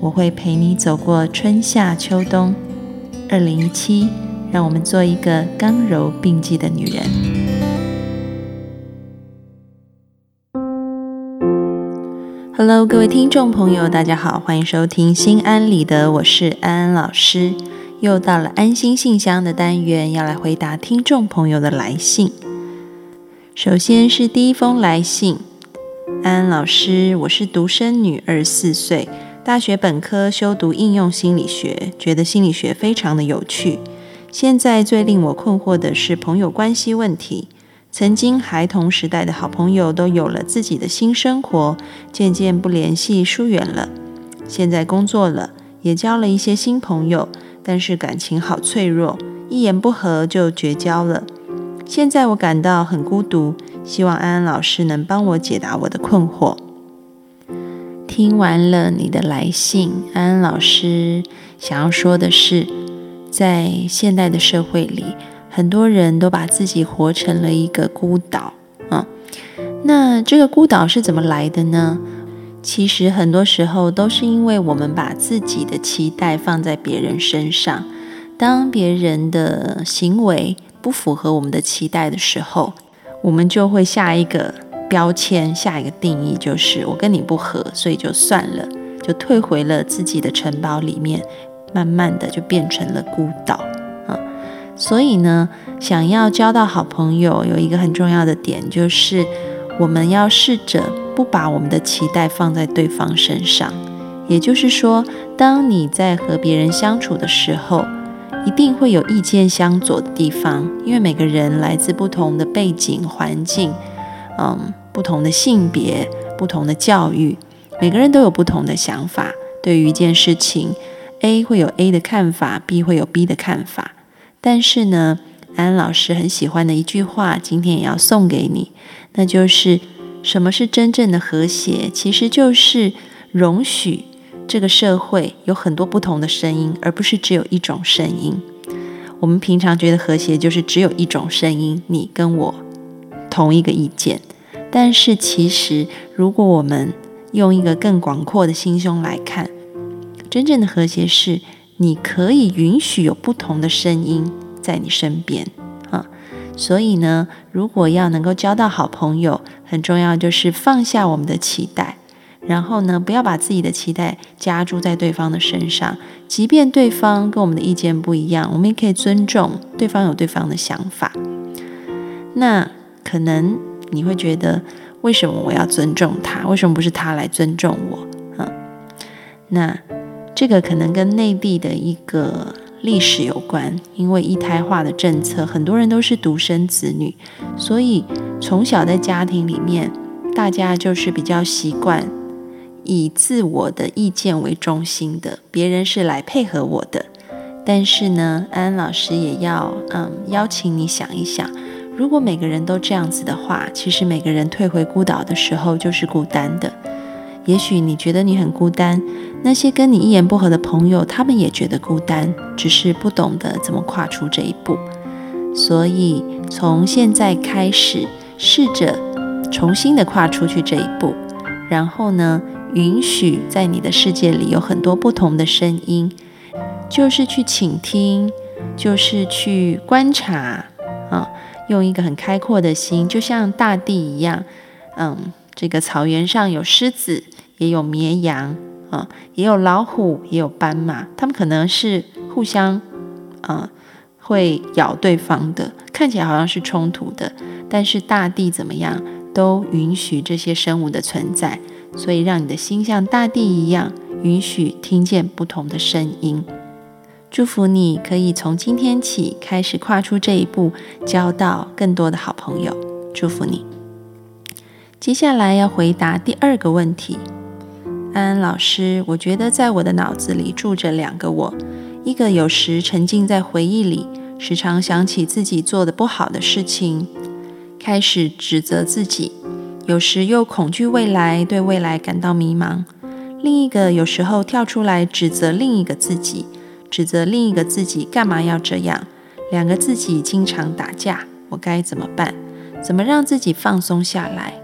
我会陪你走过春夏秋冬。二零一七，让我们做一个刚柔并济的女人。Hello，各位听众朋友，大家好，欢迎收听《心安理得》，我是安安老师。又到了安心信箱的单元，要来回答听众朋友的来信。首先是第一封来信，安安老师，我是独生女，二十四岁，大学本科修读应用心理学，觉得心理学非常的有趣。现在最令我困惑的是朋友关系问题。曾经孩童时代的好朋友都有了自己的新生活，渐渐不联系，疏远了。现在工作了，也交了一些新朋友，但是感情好脆弱，一言不合就绝交了。现在我感到很孤独，希望安安老师能帮我解答我的困惑。听完了你的来信，安安老师想要说的是，在现代的社会里，很多人都把自己活成了一个孤岛啊。那这个孤岛是怎么来的呢？其实很多时候都是因为我们把自己的期待放在别人身上，当别人的行为。不符合我们的期待的时候，我们就会下一个标签，下一个定义，就是我跟你不合，所以就算了，就退回了自己的城堡里面，慢慢的就变成了孤岛啊。所以呢，想要交到好朋友，有一个很重要的点，就是我们要试着不把我们的期待放在对方身上。也就是说，当你在和别人相处的时候，一定会有意见相左的地方，因为每个人来自不同的背景环境，嗯，不同的性别，不同的教育，每个人都有不同的想法。对于一件事情，A 会有 A 的看法，B 会有 B 的看法。但是呢，安安老师很喜欢的一句话，今天也要送给你，那就是什么是真正的和谐？其实就是容许。这个社会有很多不同的声音，而不是只有一种声音。我们平常觉得和谐就是只有一种声音，你跟我同一个意见。但是其实，如果我们用一个更广阔的心胸来看，真正的和谐是你可以允许有不同的声音在你身边啊。所以呢，如果要能够交到好朋友，很重要就是放下我们的期待。然后呢，不要把自己的期待加注在对方的身上，即便对方跟我们的意见不一样，我们也可以尊重对方有对方的想法。那可能你会觉得，为什么我要尊重他？为什么不是他来尊重我？嗯，那这个可能跟内地的一个历史有关，因为一胎化的政策，很多人都是独生子女，所以从小在家庭里面，大家就是比较习惯。以自我的意见为中心的，别人是来配合我的。但是呢，安安老师也要嗯邀请你想一想，如果每个人都这样子的话，其实每个人退回孤岛的时候就是孤单的。也许你觉得你很孤单，那些跟你一言不合的朋友，他们也觉得孤单，只是不懂得怎么跨出这一步。所以从现在开始，试着重新的跨出去这一步，然后呢？允许在你的世界里有很多不同的声音，就是去倾听，就是去观察啊，用一个很开阔的心，就像大地一样。嗯，这个草原上有狮子，也有绵羊啊，也有老虎，也有斑马，它们可能是互相啊会咬对方的，看起来好像是冲突的，但是大地怎么样，都允许这些生物的存在。所以，让你的心像大地一样，允许听见不同的声音。祝福你可以从今天起开始跨出这一步，交到更多的好朋友。祝福你。接下来要回答第二个问题：安安老师，我觉得在我的脑子里住着两个我，一个有时沉浸在回忆里，时常想起自己做的不好的事情，开始指责自己；有时又恐惧未来，对未来感到迷茫。另一个有时候跳出来指责另一个自己，指责另一个自己干嘛要这样？两个自己经常打架，我该怎么办？怎么让自己放松下来？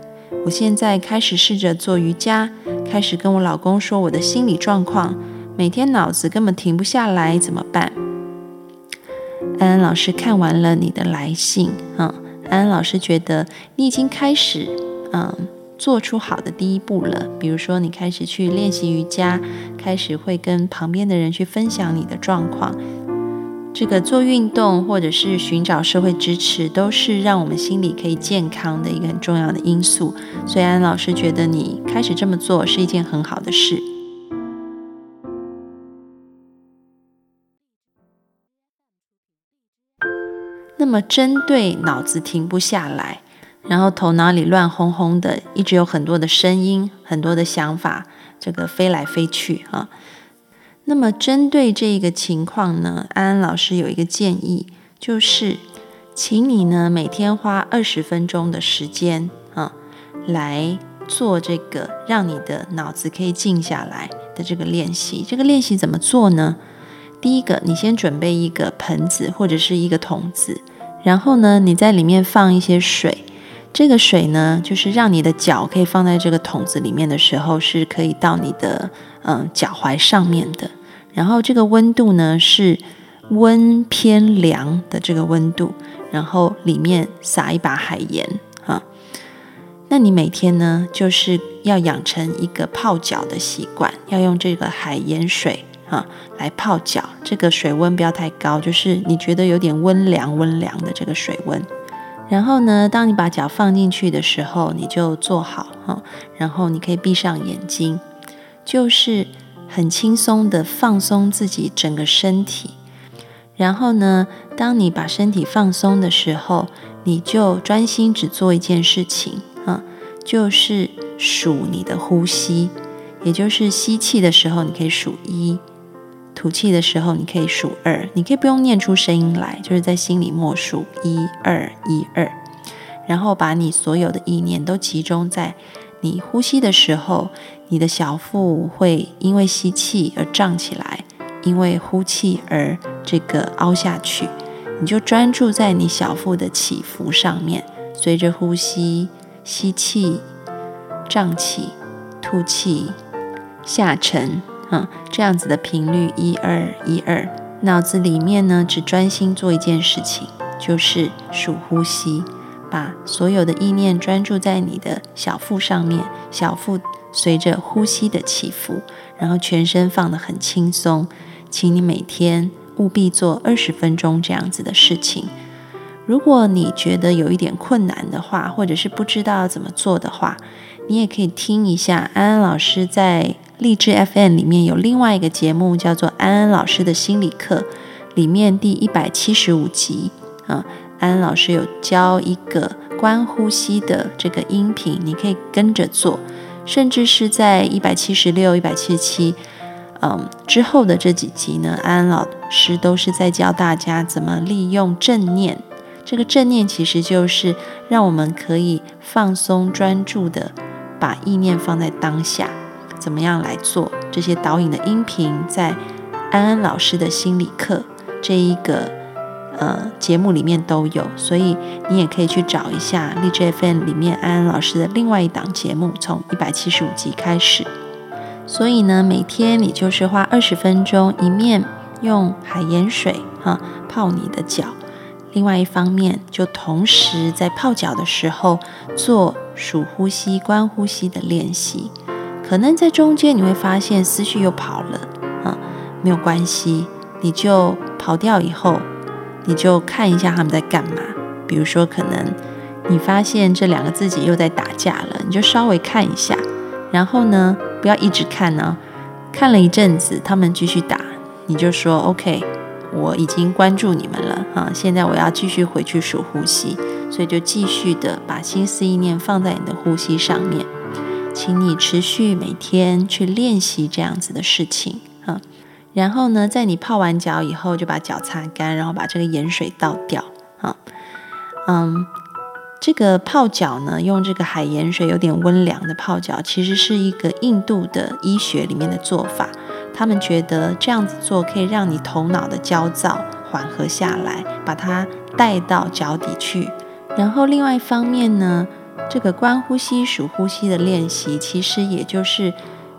我现在开始试着做瑜伽，开始跟我老公说我的心理状况。每天脑子根本停不下来，怎么办？安安老师看完了你的来信，嗯，安安老师觉得你已经开始，嗯。做出好的第一步了，比如说你开始去练习瑜伽，开始会跟旁边的人去分享你的状况。这个做运动或者是寻找社会支持，都是让我们心理可以健康的一个很重要的因素。所以安老师觉得你开始这么做是一件很好的事。那么针对脑子停不下来。然后头脑里乱哄哄的，一直有很多的声音，很多的想法，这个飞来飞去啊。那么针对这个情况呢，安安老师有一个建议，就是请你呢每天花二十分钟的时间啊，来做这个让你的脑子可以静下来的这个练习。这个练习怎么做呢？第一个，你先准备一个盆子或者是一个桶子，然后呢，你在里面放一些水。这个水呢，就是让你的脚可以放在这个桶子里面的时候，是可以到你的嗯脚踝上面的。然后这个温度呢是温偏凉的这个温度，然后里面撒一把海盐啊。那你每天呢就是要养成一个泡脚的习惯，要用这个海盐水啊来泡脚。这个水温不要太高，就是你觉得有点温凉温凉的这个水温。然后呢，当你把脚放进去的时候，你就坐好哈，然后你可以闭上眼睛，就是很轻松的放松自己整个身体。然后呢，当你把身体放松的时候，你就专心只做一件事情啊，就是数你的呼吸，也就是吸气的时候，你可以数一。吐气的时候，你可以数二，你可以不用念出声音来，就是在心里默数一二一二，然后把你所有的意念都集中在你呼吸的时候，你的小腹会因为吸气而胀起来，因为呼气而这个凹下去，你就专注在你小腹的起伏上面，随着呼吸吸气胀起，吐气下沉。嗯，这样子的频率一二一二，脑子里面呢只专心做一件事情，就是数呼吸，把所有的意念专注在你的小腹上面，小腹随着呼吸的起伏，然后全身放得很轻松。请你每天务必做二十分钟这样子的事情。如果你觉得有一点困难的话，或者是不知道怎么做的话，你也可以听一下安安老师在。励志 FM 里面有另外一个节目，叫做安安老师的心理课，里面第一百七十五集啊，安安老师有教一个观呼吸的这个音频，你可以跟着做，甚至是在一百七十六、一百七十七，嗯之后的这几集呢，安安老师都是在教大家怎么利用正念。这个正念其实就是让我们可以放松、专注的把意念放在当下。怎么样来做这些导引的音频，在安安老师的心理课这一个呃节目里面都有，所以你也可以去找一下励志 FM 里面安安老师的另外一档节目，从一百七十五集开始。所以呢，每天你就是花二十分钟，一面用海盐水哈泡你的脚，另外一方面就同时在泡脚的时候做数呼吸、观呼吸的练习。可能在中间你会发现思绪又跑了啊，没有关系，你就跑掉以后，你就看一下他们在干嘛。比如说，可能你发现这两个自己又在打架了，你就稍微看一下，然后呢，不要一直看呢，看了一阵子他们继续打，你就说 OK，我已经关注你们了啊，现在我要继续回去数呼吸，所以就继续的把心思意念放在你的呼吸上面。请你持续每天去练习这样子的事情啊。然后呢，在你泡完脚以后，就把脚擦干，然后把这个盐水倒掉啊。嗯，这个泡脚呢，用这个海盐水有点温凉的泡脚，其实是一个印度的医学里面的做法。他们觉得这样子做可以让你头脑的焦躁缓和下来，把它带到脚底去。然后另外一方面呢，这个观呼吸、数呼吸的练习，其实也就是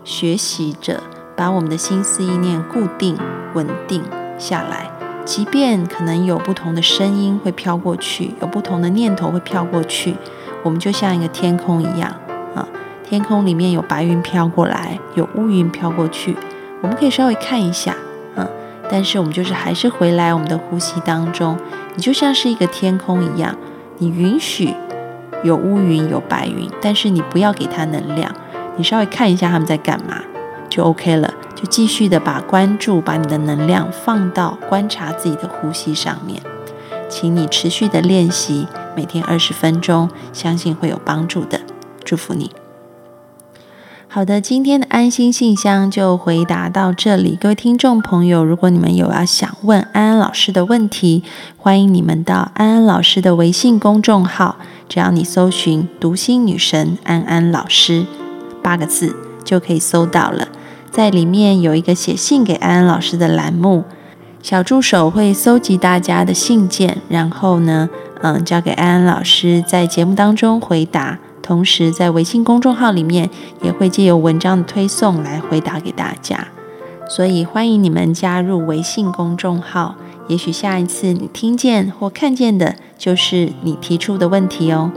学习着把我们的心思意念固定、稳定下来。即便可能有不同的声音会飘过去，有不同的念头会飘过去，我们就像一个天空一样啊，天空里面有白云飘过来，有乌云飘过去，我们可以稍微看一下，嗯，但是我们就是还是回来我们的呼吸当中，你就像是一个天空一样，你允许有乌云有白云，但是你不要给它能量，你稍微看一下他们在干嘛，就 OK 了。就继续的把关注，把你的能量放到观察自己的呼吸上面，请你持续的练习，每天二十分钟，相信会有帮助的。祝福你。好的，今天的安心信箱就回答到这里。各位听众朋友，如果你们有要想问安安老师的问题，欢迎你们到安安老师的微信公众号，只要你搜寻“读心女神安安老师”八个字，就可以搜到了。在里面有一个写信给安安老师的栏目，小助手会搜集大家的信件，然后呢，嗯，交给安安老师在节目当中回答。同时，在微信公众号里面也会借由文章的推送来回答给大家。所以欢迎你们加入微信公众号，也许下一次你听见或看见的就是你提出的问题哦。